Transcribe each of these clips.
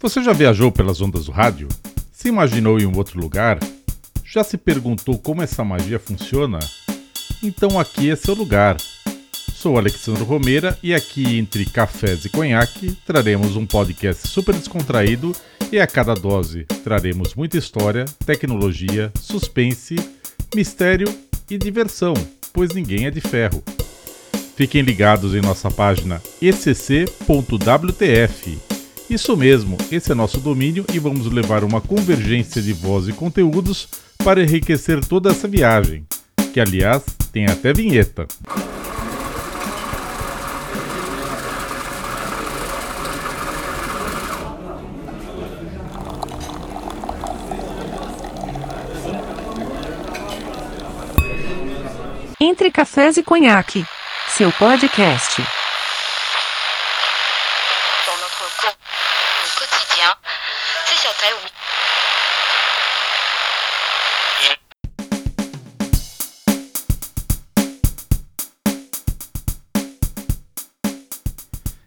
Você já viajou pelas ondas do rádio? Se imaginou em um outro lugar? Já se perguntou como essa magia funciona? Então aqui é seu lugar. Sou Alexandre Romeira e aqui entre cafés e conhaque traremos um podcast super descontraído e a cada dose traremos muita história, tecnologia, suspense, mistério e diversão, pois ninguém é de ferro. Fiquem ligados em nossa página ecc.wtf isso mesmo, esse é nosso domínio e vamos levar uma convergência de voz e conteúdos para enriquecer toda essa viagem, que aliás tem até vinheta. Entre Cafés e Conhaque, seu podcast.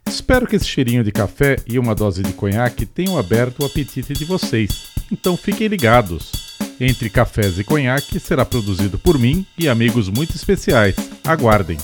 Espero que esse cheirinho de café e uma dose de conhaque tenham aberto o apetite de vocês. Então fiquem ligados. Entre Cafés e Conhaque será produzido por mim e amigos muito especiais. Aguardem!